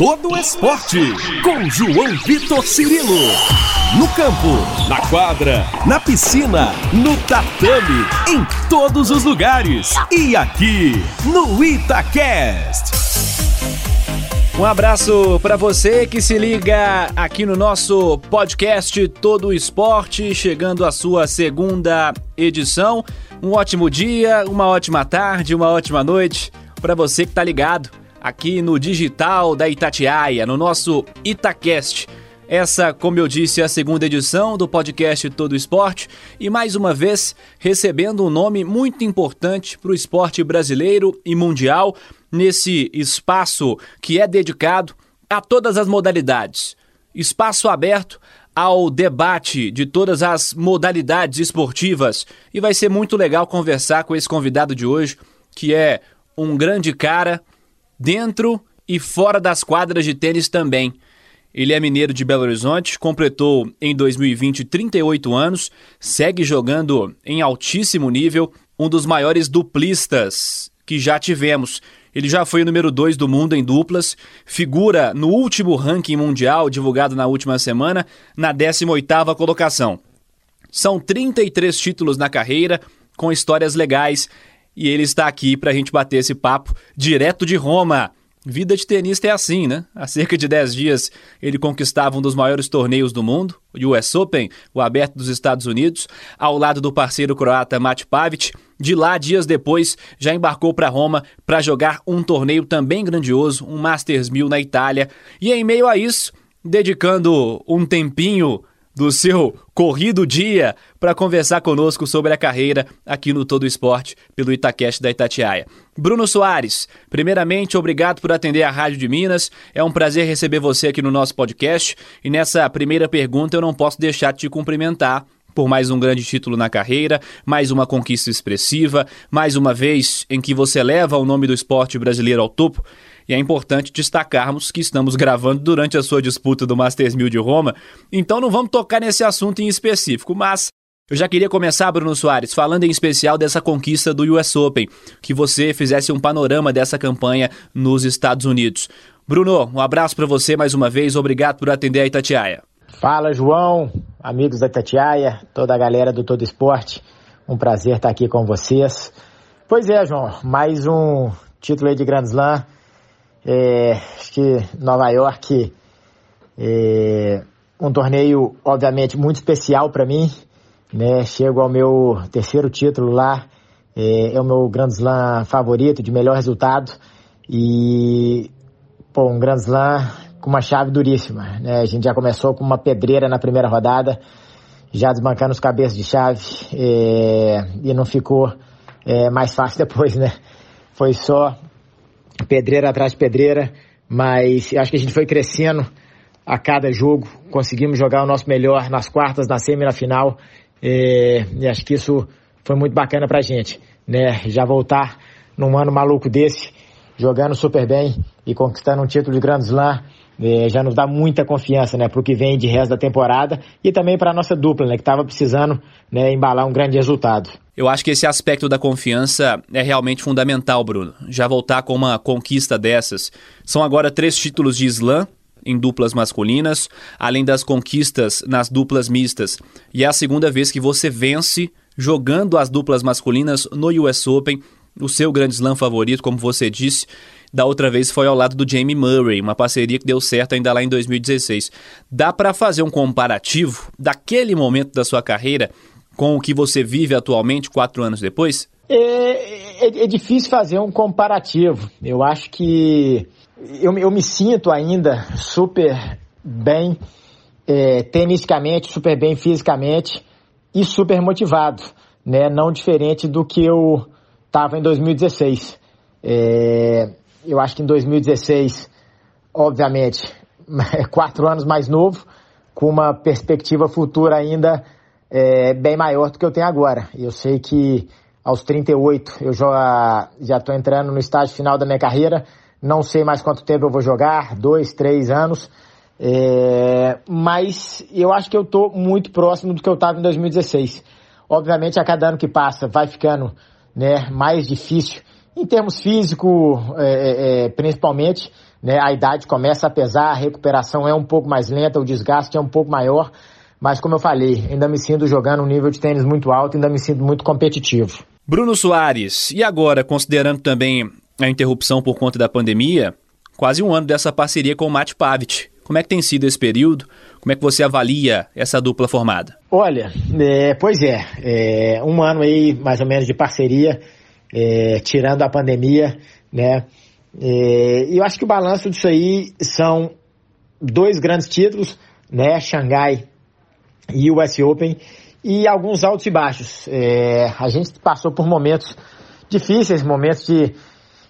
todo esporte. Com João Vitor Cirilo. No campo, na quadra, na piscina, no tatame, em todos os lugares. E aqui, no Itacast. Um abraço para você que se liga aqui no nosso podcast Todo Esporte, chegando à sua segunda edição. Um ótimo dia, uma ótima tarde, uma ótima noite para você que tá ligado aqui no digital da Itatiaia, no nosso Itacast. Essa, como eu disse, é a segunda edição do podcast Todo Esporte e mais uma vez recebendo um nome muito importante para o esporte brasileiro e mundial nesse espaço que é dedicado a todas as modalidades. Espaço aberto ao debate de todas as modalidades esportivas e vai ser muito legal conversar com esse convidado de hoje, que é um grande cara dentro e fora das quadras de tênis também. Ele é mineiro de Belo Horizonte, completou em 2020 38 anos, segue jogando em altíssimo nível, um dos maiores duplistas que já tivemos. Ele já foi o número 2 do mundo em duplas, figura no último ranking mundial divulgado na última semana, na 18ª colocação. São 33 títulos na carreira, com histórias legais, e ele está aqui para a gente bater esse papo direto de Roma. Vida de tenista é assim, né? Há cerca de 10 dias ele conquistava um dos maiores torneios do mundo, o US Open, o Aberto dos Estados Unidos, ao lado do parceiro croata Mate Pavic. De lá, dias depois, já embarcou para Roma para jogar um torneio também grandioso, um Masters 1000 na Itália. E em meio a isso, dedicando um tempinho do seu corrido dia para conversar conosco sobre a carreira aqui no Todo Esporte pelo Itacast da Itatiaia. Bruno Soares, primeiramente, obrigado por atender a Rádio de Minas. É um prazer receber você aqui no nosso podcast. E nessa primeira pergunta eu não posso deixar de te cumprimentar por mais um grande título na carreira, mais uma conquista expressiva, mais uma vez em que você leva o nome do esporte brasileiro ao topo. E é importante destacarmos que estamos gravando durante a sua disputa do Masters 1000 de Roma, então não vamos tocar nesse assunto em específico, mas eu já queria começar, Bruno Soares, falando em especial dessa conquista do US Open, que você fizesse um panorama dessa campanha nos Estados Unidos. Bruno, um abraço para você mais uma vez, obrigado por atender a Itatiaia. Fala, João, amigos da Itatiaia, toda a galera do Todo Esporte, um prazer estar aqui com vocês. Pois é, João, mais um título aí de Grand Slam é, acho que Nova York é um torneio, obviamente, muito especial para mim. Né? Chego ao meu terceiro título lá, é, é, o meu Grand Slam favorito, de melhor resultado. E, pô, um Grand Slam com uma chave duríssima. Né? A gente já começou com uma pedreira na primeira rodada, já desbancando os cabeças de chave, é, e não ficou é, mais fácil depois, né? Foi só pedreira atrás de pedreira, mas acho que a gente foi crescendo a cada jogo, conseguimos jogar o nosso melhor nas quartas, na semi na final, é, e acho que isso foi muito bacana pra gente, né? Já voltar num ano maluco desse, jogando super bem e conquistando um título de Grand Slam, é, já nos dá muita confiança, né, pro que vem de resto da temporada e também para nossa dupla, né, que estava precisando, né, embalar um grande resultado. Eu acho que esse aspecto da confiança é realmente fundamental, Bruno. Já voltar com uma conquista dessas. São agora três títulos de slam em duplas masculinas, além das conquistas nas duplas mistas. E é a segunda vez que você vence jogando as duplas masculinas no US Open, o seu grande slam favorito, como você disse. Da outra vez foi ao lado do Jamie Murray, uma parceria que deu certo ainda lá em 2016. Dá para fazer um comparativo daquele momento da sua carreira com o que você vive atualmente, quatro anos depois? É, é, é difícil fazer um comparativo. Eu acho que eu, eu me sinto ainda super bem é, super bem fisicamente e super motivado, né? Não diferente do que eu estava em 2016. É, eu acho que em 2016, obviamente, quatro anos mais novo, com uma perspectiva futura ainda é, bem maior do que eu tenho agora. Eu sei que aos 38 eu já estou entrando no estágio final da minha carreira, não sei mais quanto tempo eu vou jogar, dois, três anos, é, mas eu acho que eu estou muito próximo do que eu estava em 2016. Obviamente, a cada ano que passa vai ficando né, mais difícil, em termos físicos, é, é, é, principalmente, né? A idade começa a pesar, a recuperação é um pouco mais lenta, o desgaste é um pouco maior, mas como eu falei, ainda me sinto jogando um nível de tênis muito alto, ainda me sinto muito competitivo. Bruno Soares, e agora, considerando também a interrupção por conta da pandemia, quase um ano dessa parceria com o Matt Pavic. Como é que tem sido esse período? Como é que você avalia essa dupla formada? Olha, é, pois é, é, um ano aí mais ou menos de parceria, é, tirando a pandemia, né? É, eu acho que o balanço disso aí são dois grandes títulos, né? Xangai e o US Open e alguns altos e baixos. É, a gente passou por momentos difíceis, momentos de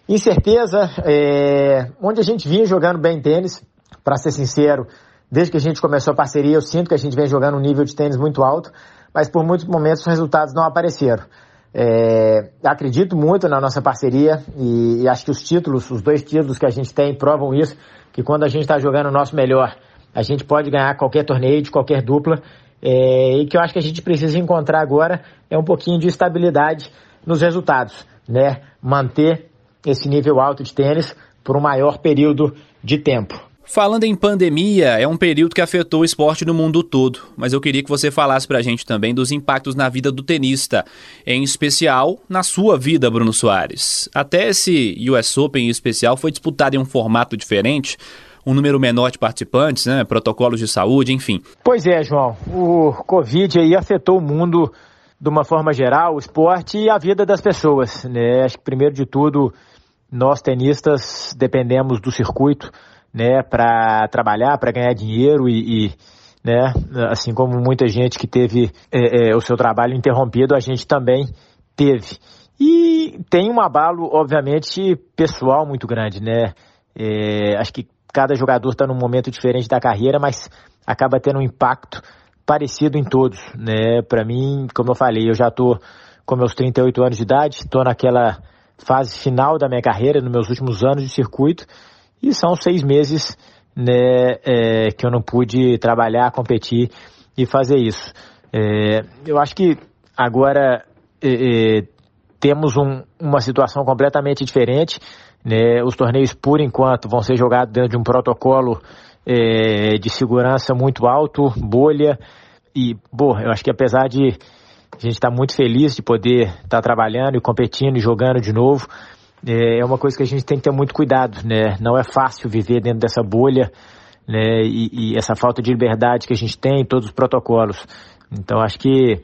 incerteza, é, onde a gente vinha jogando bem tênis, para ser sincero, desde que a gente começou a parceria, eu sinto que a gente vem jogando um nível de tênis muito alto, mas por muitos momentos os resultados não apareceram. É, acredito muito na nossa parceria e, e, acho que os títulos, os dois títulos que a gente tem, provam isso, que quando a gente está jogando o nosso melhor, a gente pode ganhar qualquer torneio de qualquer dupla é, e que eu acho que a gente precisa encontrar agora é um pouquinho de estabilidade nos resultados, né? Manter esse nível alto de tênis por um maior período de tempo. Falando em pandemia, é um período que afetou o esporte no mundo todo, mas eu queria que você falasse pra gente também dos impactos na vida do tenista, em especial na sua vida, Bruno Soares. Até esse US Open em especial foi disputado em um formato diferente, um número menor de participantes, né, protocolos de saúde, enfim. Pois é, João, o Covid aí afetou o mundo de uma forma geral, o esporte e a vida das pessoas, né? Acho que primeiro de tudo, nós tenistas dependemos do circuito, né, para trabalhar, para ganhar dinheiro e, e, né, assim como muita gente que teve é, é, o seu trabalho interrompido, a gente também teve. E tem um abalo, obviamente, pessoal muito grande, né? É, acho que cada jogador está num momento diferente da carreira, mas acaba tendo um impacto parecido em todos, né? Para mim, como eu falei, eu já estou com meus 38 anos de idade, estou naquela fase final da minha carreira, nos meus últimos anos de circuito, e são seis meses né, é, que eu não pude trabalhar, competir e fazer isso. É, eu acho que agora é, é temos um, uma situação completamente diferente. Né? Os torneios, por enquanto, vão ser jogados dentro de um protocolo é, de segurança muito alto, bolha. E, bom, eu acho que apesar de a gente estar tá muito feliz de poder estar tá trabalhando e competindo e jogando de novo, é uma coisa que a gente tem que ter muito cuidado, né? Não é fácil viver dentro dessa bolha, né? E, e essa falta de liberdade que a gente tem, todos os protocolos. Então, acho que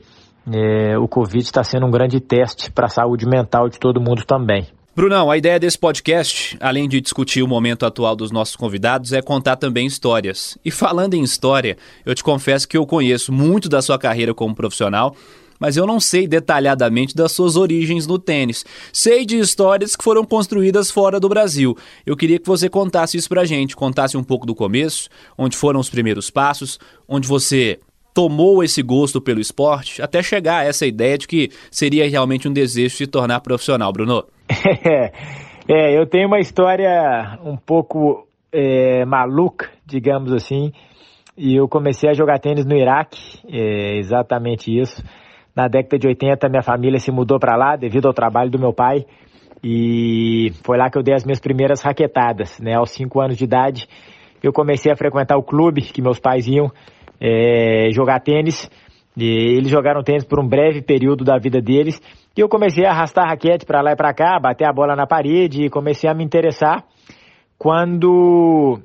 é, o Covid está sendo um grande teste para a saúde mental de todo mundo também. Brunão, a ideia desse podcast, além de discutir o momento atual dos nossos convidados, é contar também histórias. E falando em história, eu te confesso que eu conheço muito da sua carreira como profissional, mas eu não sei detalhadamente das suas origens no tênis. Sei de histórias que foram construídas fora do Brasil. Eu queria que você contasse isso pra gente, contasse um pouco do começo, onde foram os primeiros passos, onde você tomou esse gosto pelo esporte, até chegar a essa ideia de que seria realmente um desejo de se tornar profissional, Bruno. É, eu tenho uma história um pouco é, maluca, digamos assim, e eu comecei a jogar tênis no Iraque, é exatamente isso. Na década de 80, minha família se mudou para lá devido ao trabalho do meu pai, e foi lá que eu dei as minhas primeiras raquetadas, né? Aos 5 anos de idade, eu comecei a frequentar o clube que meus pais iam é, jogar tênis. E eles jogaram tênis por um breve período da vida deles e eu comecei a arrastar a raquete para lá e para cá, bater a bola na parede e comecei a me interessar quando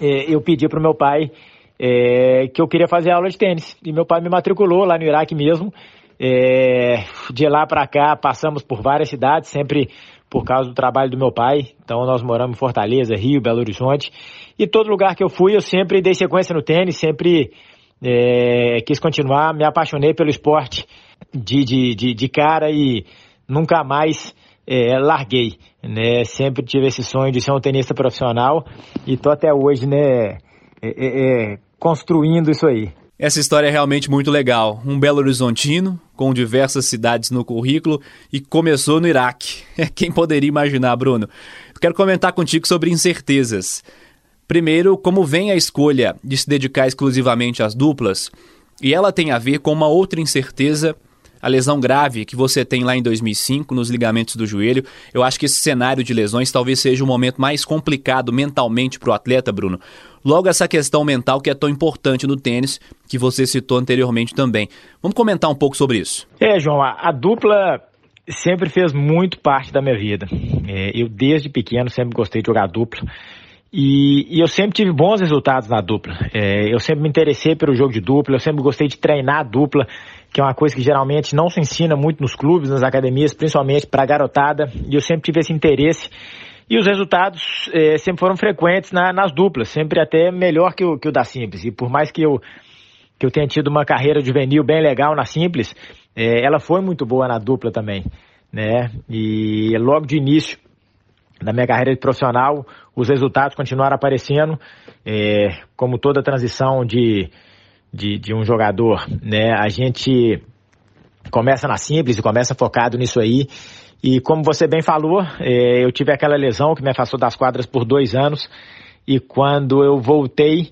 é, eu pedi para o meu pai é, que eu queria fazer aula de tênis. E meu pai me matriculou lá no Iraque mesmo. É, de lá para cá passamos por várias cidades, sempre por causa do trabalho do meu pai. Então nós moramos em Fortaleza, Rio, Belo Horizonte. E todo lugar que eu fui eu sempre dei sequência no tênis, sempre é, quis continuar, me apaixonei pelo esporte de, de, de, de cara e nunca mais é, larguei, né? Sempre tive esse sonho de ser um tenista profissional e tô até hoje, né, é, é, é, construindo isso aí. Essa história é realmente muito legal. Um Belo Horizontino, com diversas cidades no currículo, e começou no Iraque. Quem poderia imaginar, Bruno? Quero comentar contigo sobre incertezas. Primeiro, como vem a escolha de se dedicar exclusivamente às duplas, e ela tem a ver com uma outra incerteza a lesão grave que você tem lá em 2005 nos ligamentos do joelho. Eu acho que esse cenário de lesões talvez seja o momento mais complicado mentalmente para o atleta, Bruno. Logo, essa questão mental que é tão importante no tênis, que você citou anteriormente também. Vamos comentar um pouco sobre isso. É, João, a, a dupla sempre fez muito parte da minha vida. É, eu, desde pequeno, sempre gostei de jogar dupla. E, e, eu sempre tive bons resultados na dupla. É, eu sempre me interessei pelo jogo de dupla, eu sempre gostei de treinar a dupla, que é uma coisa que geralmente não se ensina muito nos clubes, nas academias, principalmente para a garotada. E eu sempre tive esse interesse. E os resultados é, sempre foram frequentes na, nas duplas, sempre até melhor que o, que o da Simples. E por mais que eu, que eu tenha tido uma carreira juvenil bem legal na Simples, é, ela foi muito boa na dupla também. Né? E logo de início na minha carreira de profissional, os resultados continuaram aparecendo, é, como toda transição de, de, de, um jogador, né? A gente começa na simples e começa focado nisso aí. E como você bem falou, é, eu tive aquela lesão que me afastou das quadras por dois anos. E quando eu voltei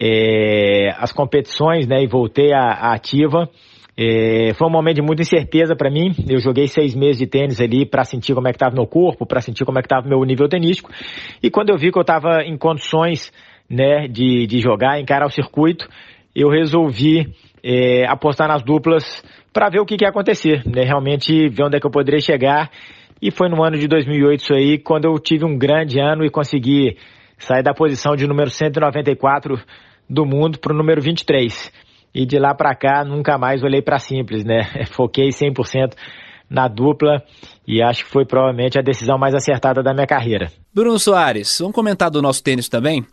é, às competições, né, e voltei à ativa, é, foi um momento de muita incerteza para mim. Eu joguei seis meses de tênis ali para sentir como é que estava meu corpo, para sentir como é que estava meu nível tenístico. E quando eu vi que eu estava em condições né, de, de jogar, encarar o circuito, eu resolvi é, apostar nas duplas para ver o que, que ia acontecer, né, realmente ver onde é que eu poderia chegar. E foi no ano de 2008 isso aí, quando eu tive um grande ano e consegui sair da posição de número 194 do mundo para o número 23 e de lá para cá nunca mais olhei para simples, né? Foquei 100% na dupla e acho que foi provavelmente a decisão mais acertada da minha carreira. Bruno Soares, vamos comentar do nosso tênis também?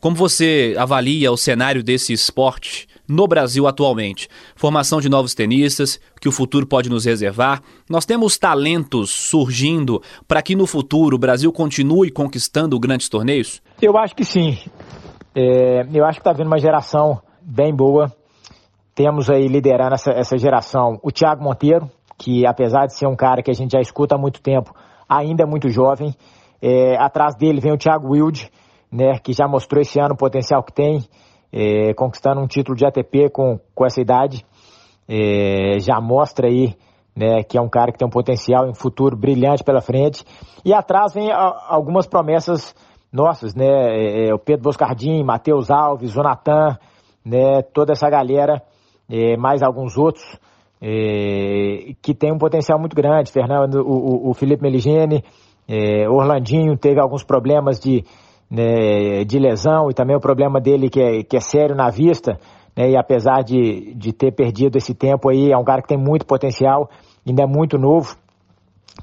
Como você avalia o cenário desse esporte no Brasil atualmente? Formação de novos tenistas, que o futuro pode nos reservar. Nós temos talentos surgindo para que no futuro o Brasil continue conquistando grandes torneios? Eu acho que sim. É, eu acho que está vindo uma geração bem boa. Temos aí liderando essa, essa geração o Thiago Monteiro, que apesar de ser um cara que a gente já escuta há muito tempo, ainda é muito jovem. É, atrás dele vem o Thiago Wilde, né, que já mostrou esse ano o potencial que tem, é, conquistando um título de ATP com, com essa idade. É, já mostra aí né, que é um cara que tem um potencial em um futuro brilhante pela frente. E atrás vem a, algumas promessas nossas, né, é, é, o Pedro Boscardim, Matheus Alves, o Natan, né, toda essa galera é, mais alguns outros é, que tem um potencial muito grande. Fernando, o, o Felipe Meligeni, é, Orlandinho teve alguns problemas de, né, de lesão e também o problema dele que é, que é sério na vista. Né, e apesar de, de ter perdido esse tempo aí, é um cara que tem muito potencial, ainda é muito novo,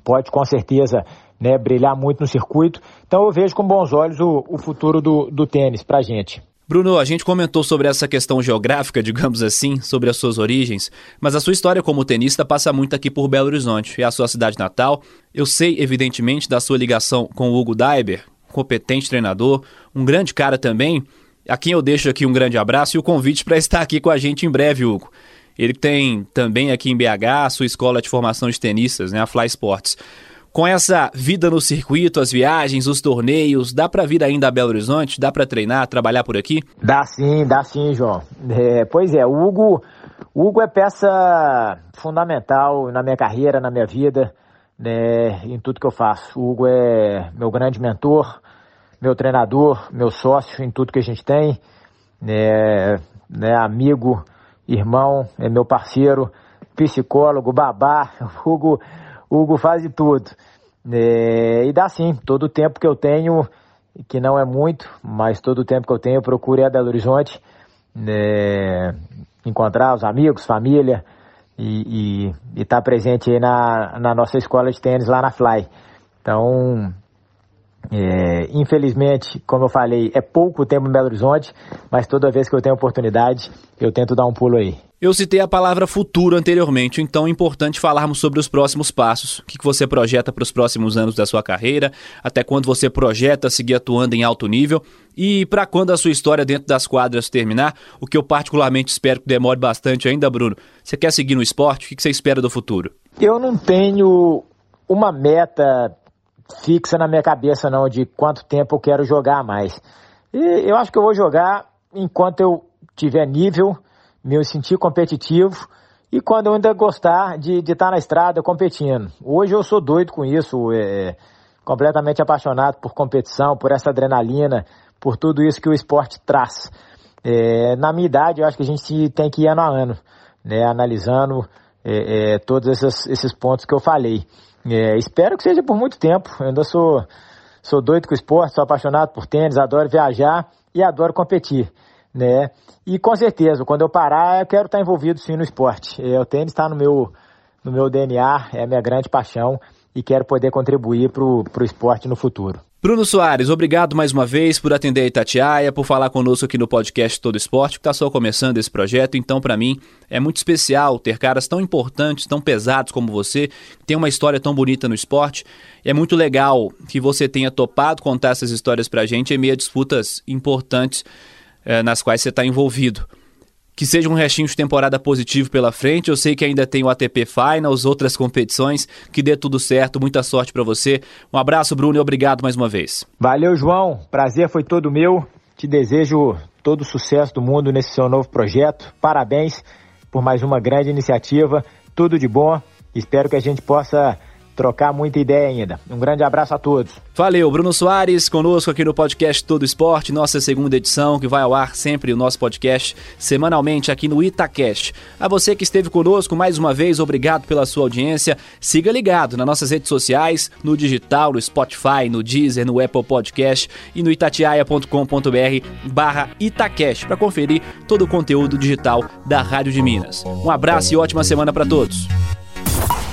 pode com certeza né, brilhar muito no circuito. Então eu vejo com bons olhos o, o futuro do, do tênis pra gente. Bruno, a gente comentou sobre essa questão geográfica, digamos assim, sobre as suas origens, mas a sua história como tenista passa muito aqui por Belo Horizonte, é a sua cidade natal. Eu sei, evidentemente, da sua ligação com o Hugo Daiber, competente treinador, um grande cara também, a quem eu deixo aqui um grande abraço e o convite para estar aqui com a gente em breve, Hugo. Ele tem também aqui em BH a sua escola de formação de tenistas, né, a Fly Sports. Com essa vida no circuito, as viagens, os torneios, dá para vir ainda a Belo Horizonte? Dá para treinar, trabalhar por aqui? Dá sim, dá sim, João. É, pois é, o Hugo, Hugo é peça fundamental na minha carreira, na minha vida, né, em tudo que eu faço. O Hugo é meu grande mentor, meu treinador, meu sócio em tudo que a gente tem, né, né amigo, irmão, é meu parceiro, psicólogo, babá. Hugo Hugo faz de tudo. É, e dá sim, todo o tempo que eu tenho, que não é muito, mas todo o tempo que eu tenho eu procuro ir a Belo Horizonte, é, encontrar os amigos, família e estar tá presente aí na, na nossa escola de tênis lá na Fly. Então, é, infelizmente, como eu falei, é pouco tempo em Belo Horizonte, mas toda vez que eu tenho oportunidade, eu tento dar um pulo aí. Eu citei a palavra futuro anteriormente, então é importante falarmos sobre os próximos passos. O que você projeta para os próximos anos da sua carreira, até quando você projeta seguir atuando em alto nível e para quando a sua história dentro das quadras terminar, o que eu particularmente espero que demore bastante ainda, Bruno. Você quer seguir no esporte? O que você espera do futuro? Eu não tenho uma meta fixa na minha cabeça não de quanto tempo eu quero jogar mais. E eu acho que eu vou jogar enquanto eu tiver nível, me sentir competitivo e quando eu ainda gostar de estar tá na estrada competindo. Hoje eu sou doido com isso, é, completamente apaixonado por competição, por essa adrenalina, por tudo isso que o esporte traz. É, na minha idade, eu acho que a gente tem que ir ano a ano, né, analisando é, é, todos esses, esses pontos que eu falei. É, espero que seja por muito tempo. Eu ainda sou, sou doido com esporte, sou apaixonado por tênis, adoro viajar e adoro competir. Né? E com certeza, quando eu parar, eu quero estar envolvido sim no esporte. É, o tênis está no meu, no meu DNA, é a minha grande paixão e quero poder contribuir para o esporte no futuro. Bruno Soares, obrigado mais uma vez por atender a Itatiaia, por falar conosco aqui no podcast Todo Esporte, que está só começando esse projeto. Então, para mim, é muito especial ter caras tão importantes, tão pesados como você, que tem uma história tão bonita no esporte. É muito legal que você tenha topado contar essas histórias para a gente em meio a disputas importantes eh, nas quais você está envolvido que seja um restinho de temporada positivo pela frente. Eu sei que ainda tem o ATP Finals, outras competições, que dê tudo certo. Muita sorte para você. Um abraço, Bruno, e obrigado mais uma vez. Valeu, João. Prazer foi todo meu. Te desejo todo o sucesso do mundo nesse seu novo projeto. Parabéns por mais uma grande iniciativa. Tudo de bom. Espero que a gente possa trocar muita ideia ainda. Um grande abraço a todos. Valeu, Bruno Soares, conosco aqui no podcast Todo Esporte, nossa segunda edição, que vai ao ar sempre o nosso podcast semanalmente aqui no Itacast. A você que esteve conosco mais uma vez, obrigado pela sua audiência. Siga ligado nas nossas redes sociais, no digital, no Spotify, no Deezer, no Apple Podcast e no itatiaia.com.br barra Itacast para conferir todo o conteúdo digital da Rádio de Minas. Um abraço e ótima semana para todos.